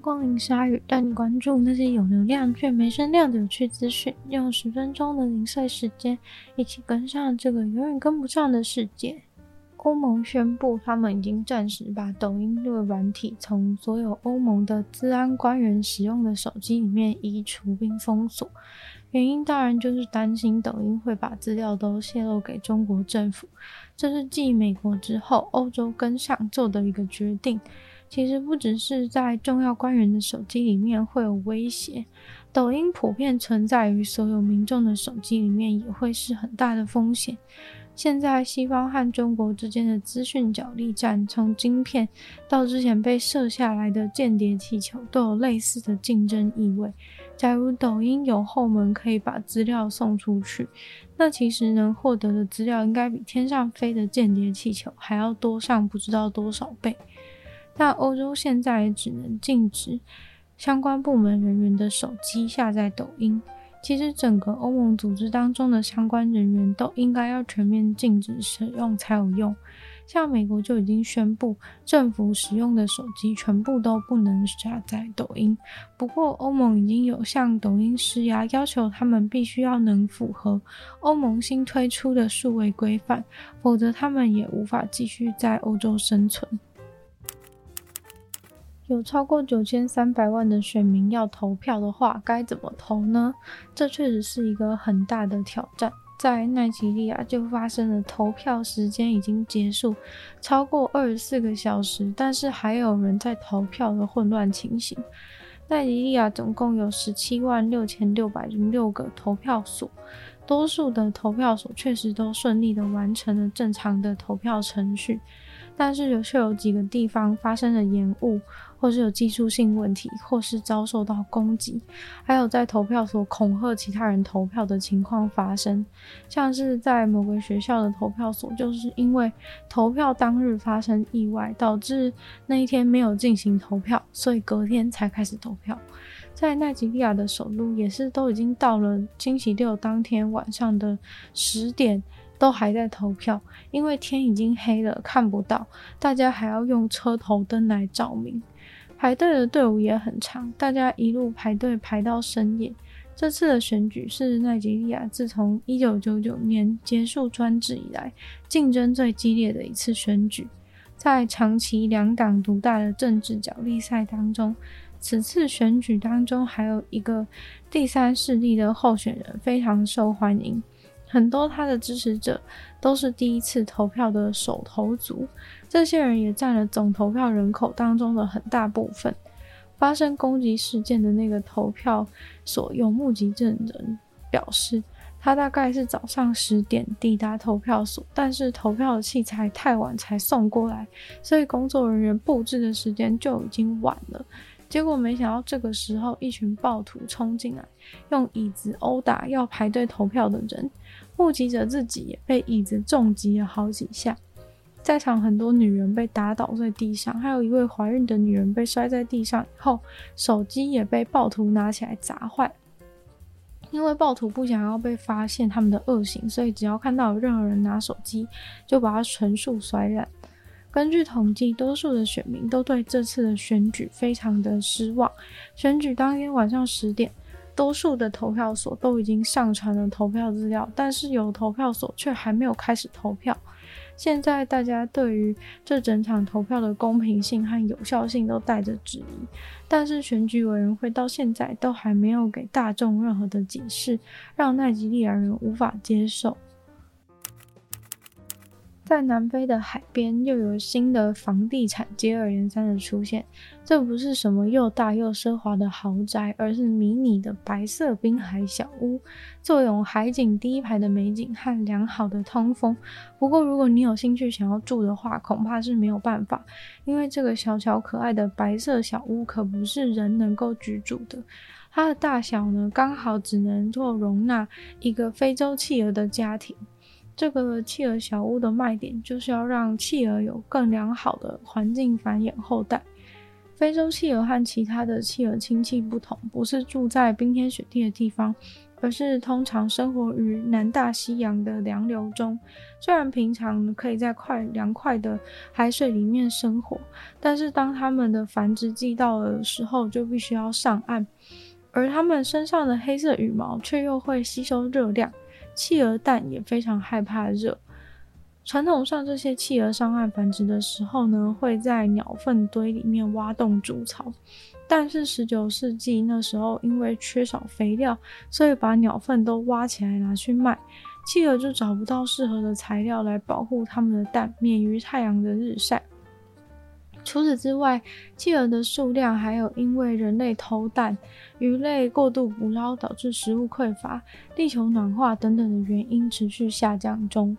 光临鲨鱼，带你关注那些有流量却没声量的有趣资讯。用十分钟的零碎时间，一起跟上这个永远跟不上的世界。欧盟宣布，他们已经暂时把抖音这个软体从所有欧盟的治安官员使用的手机里面移除并封锁。原因当然就是担心抖音会把资料都泄露给中国政府。这是继美国之后，欧洲跟上做的一个决定。其实不只是在重要官员的手机里面会有威胁，抖音普遍存在于所有民众的手机里面也会是很大的风险。现在西方和中国之间的资讯角力战，从晶片到之前被射下来的间谍气球，都有类似的竞争意味。假如抖音有后门可以把资料送出去，那其实能获得的资料应该比天上飞的间谍气球还要多上不知道多少倍。但欧洲现在也只能禁止相关部门人员的手机下载抖音。其实，整个欧盟组织当中的相关人员都应该要全面禁止使用才有用。像美国就已经宣布，政府使用的手机全部都不能下载抖音。不过，欧盟已经有向抖音施压，要求他们必须要能符合欧盟新推出的数位规范，否则他们也无法继续在欧洲生存。有超过九千三百万的选民要投票的话，该怎么投呢？这确实是一个很大的挑战。在奈及利亚就发生了投票时间已经结束超过二十四个小时，但是还有人在投票的混乱情形。奈及利亚总共有十七万六千六百零六个投票所，多数的投票所确实都顺利的完成了正常的投票程序。但是有却有几个地方发生了延误，或是有技术性问题，或是遭受到攻击，还有在投票所恐吓其他人投票的情况发生。像是在某个学校的投票所，就是因为投票当日发生意外，导致那一天没有进行投票，所以隔天才开始投票。在奈及利亚的首都，也是都已经到了星期六当天晚上的十点。都还在投票，因为天已经黑了，看不到，大家还要用车头灯来照明。排队的队伍也很长，大家一路排队排到深夜。这次的选举是奈及利亚自从一九九九年结束专制以来竞争最激烈的一次选举。在长期两党独大的政治角力赛当中，此次选举当中还有一个第三势力的候选人非常受欢迎。很多他的支持者都是第一次投票的首投族，这些人也占了总投票人口当中的很大部分。发生攻击事件的那个投票所有目击证人表示，他大概是早上十点抵达投票所，但是投票的器材太晚才送过来，所以工作人员布置的时间就已经晚了。结果没想到，这个时候一群暴徒冲进来，用椅子殴打要排队投票的人。目击者自己也被椅子重击了好几下。在场很多女人被打倒在地上，还有一位怀孕的女人被摔在地上以后，手机也被暴徒拿起来砸坏。因为暴徒不想要被发现他们的恶行，所以只要看到有任何人拿手机，就把它全数摔烂。根据统计，多数的选民都对这次的选举非常的失望。选举当天晚上十点，多数的投票所都已经上传了投票资料，但是有投票所却还没有开始投票。现在大家对于这整场投票的公平性和有效性都带着质疑，但是选举委员会到现在都还没有给大众任何的解释，让奈吉利亚人无法接受。在南非的海边，又有新的房地产接二连三的出现。这不是什么又大又奢华的豪宅，而是迷你的白色滨海小屋，坐拥海景第一排的美景和良好的通风。不过，如果你有兴趣想要住的话，恐怕是没有办法，因为这个小巧可爱的白色小屋可不是人能够居住的。它的大小呢，刚好只能够容纳一个非洲企鹅的家庭。这个企鹅小屋的卖点就是要让企鹅有更良好的环境繁衍后代。非洲企鹅和其他的企鹅亲戚不同，不是住在冰天雪地的地方，而是通常生活于南大西洋的洋流中。虽然平常可以在快凉快的海水里面生活，但是当它们的繁殖季到了的时候，就必须要上岸，而它们身上的黑色羽毛却又会吸收热量。企鹅蛋也非常害怕热。传统上，这些企鹅上岸繁殖的时候呢，会在鸟粪堆里面挖洞筑巢。但是十九世纪那时候，因为缺少肥料，所以把鸟粪都挖起来拿去卖，企鹅就找不到适合的材料来保护它们的蛋，免于太阳的日晒。除此之外，企鹅的数量还有因为人类偷蛋、鱼类过度捕捞导致食物匮乏、地球暖化等等的原因持续下降中。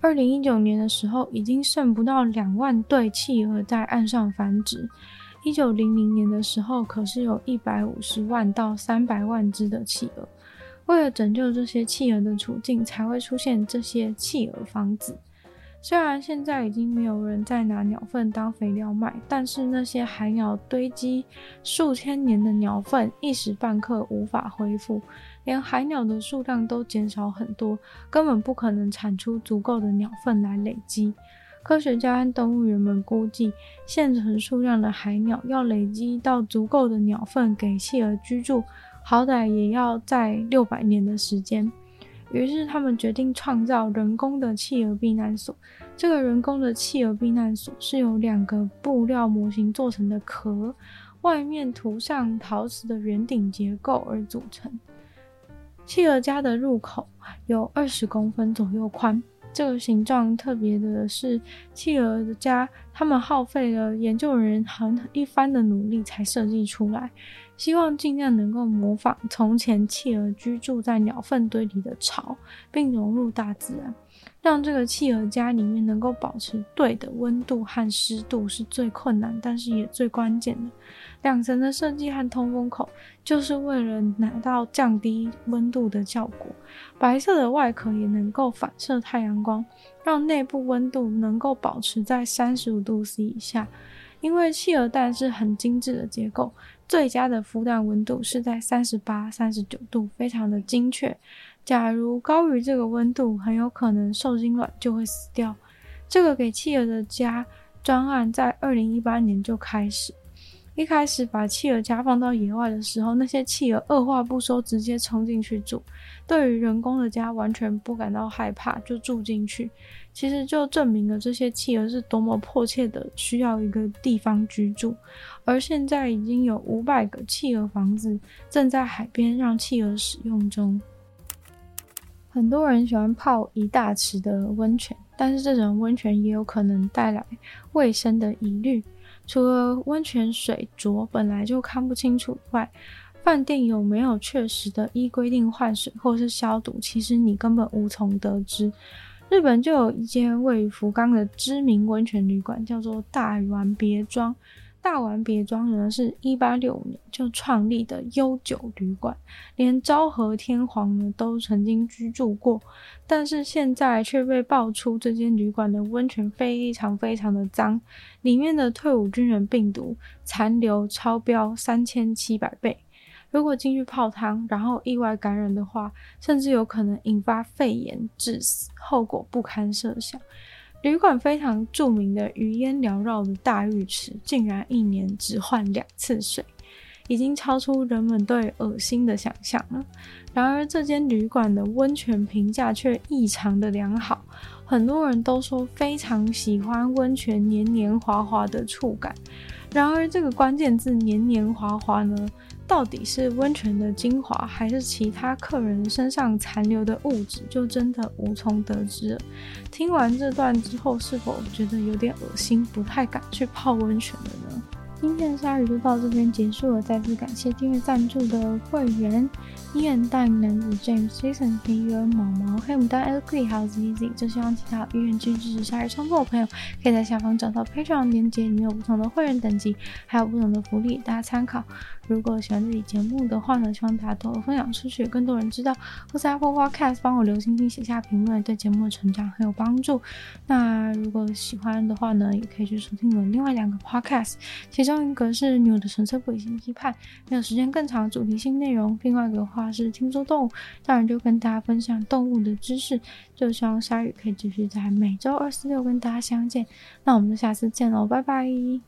二零一九年的时候，已经剩不到两万对企鹅在岸上繁殖。一九零零年的时候，可是有一百五十万到三百万只的企鹅。为了拯救这些企鹅的处境，才会出现这些企鹅房子。虽然现在已经没有人再拿鸟粪当肥料卖，但是那些海鸟堆积数千年的鸟粪一时半刻无法恢复，连海鸟的数量都减少很多，根本不可能产出足够的鸟粪来累积。科学家和动物园们估计，现存数量的海鸟要累积到足够的鸟粪给企鹅居住，好歹也要在六百年的时间。于是他们决定创造人工的企鹅避难所。这个人工的企鹅避难所是由两个布料模型做成的壳，外面涂上陶瓷的圆顶结构而组成。企鹅家的入口有二十公分左右宽。这个形状特别的是，企鹅的家，他们耗费了研究人员很一番的努力才设计出来。希望尽量能够模仿从前企鹅居住在鸟粪堆里的巢，并融入大自然，让这个企鹅家里面能够保持对的温度和湿度是最困难，但是也最关键的。两层的设计和通风口，就是为了拿到降低温度的效果。白色的外壳也能够反射太阳光，让内部温度能够保持在三十五度 C 以下。因为企鹅蛋是很精致的结构。最佳的孵蛋温度是在三十八、三十九度，非常的精确。假如高于这个温度，很有可能受精卵就会死掉。这个给企鹅的家专案在二零一八年就开始。一开始把企鹅家放到野外的时候，那些企鹅二话不说，直接冲进去住，对于人工的家完全不感到害怕，就住进去。其实就证明了这些企鹅是多么迫切的需要一个地方居住。而现在已经有五百个企鹅房子正在海边让企鹅使用中。很多人喜欢泡一大池的温泉，但是这种温泉也有可能带来卫生的疑虑。除了温泉水浊本来就看不清楚外，饭店有没有确实的依规定换水或是消毒，其实你根本无从得知。日本就有一间位于福冈的知名温泉旅馆，叫做大丸别庄。大丸别庄呢，是一八六五年就创立的悠久旅馆，连昭和天皇呢都曾经居住过。但是现在却被爆出这间旅馆的温泉非常非常的脏，里面的退伍军人病毒残留超标三千七百倍。如果进去泡汤，然后意外感染的话，甚至有可能引发肺炎致死，后果不堪设想。旅馆非常著名的余烟缭绕的大浴池，竟然一年只换两次水。已经超出人们对恶心的想象了。然而，这间旅馆的温泉评价却异常的良好，很多人都说非常喜欢温泉黏黏滑滑的触感。然而，这个关键字“黏黏滑滑”呢，到底是温泉的精华，还是其他客人身上残留的物质，就真的无从得知了。听完这段之后，是否觉得有点恶心，不太敢去泡温泉了呢？今天的鲨鱼就到这边结束了，再次感谢订阅赞助的会员。伊恩、大龄男子 James、Jason、黑鱼儿、毛毛、黑牡丹、Elky 还有 Zizi 就希望其他有意愿支持鲨鱼创作的朋友，可以在下方找到 Patreon 链接，里面有不同的会员等级，还有不同的福利，大家参考。如果喜欢这期节目的话呢，希望大家多多分享出去，更多人知道。或在 Apple Podcast 帮我留星星、写下评论，对节目的成长很有帮助。那如果喜欢的话呢，也可以去收听我另外两个 Podcast，其中一个是《女的纯粹不理性批判》，没有时间更长主题性内容；另外一个话是《听说动物》，当然就跟大家分享动物的知识。就希望鲨鱼可以继续在每周二、四、六跟大家相见。那我们就下次见喽，拜拜。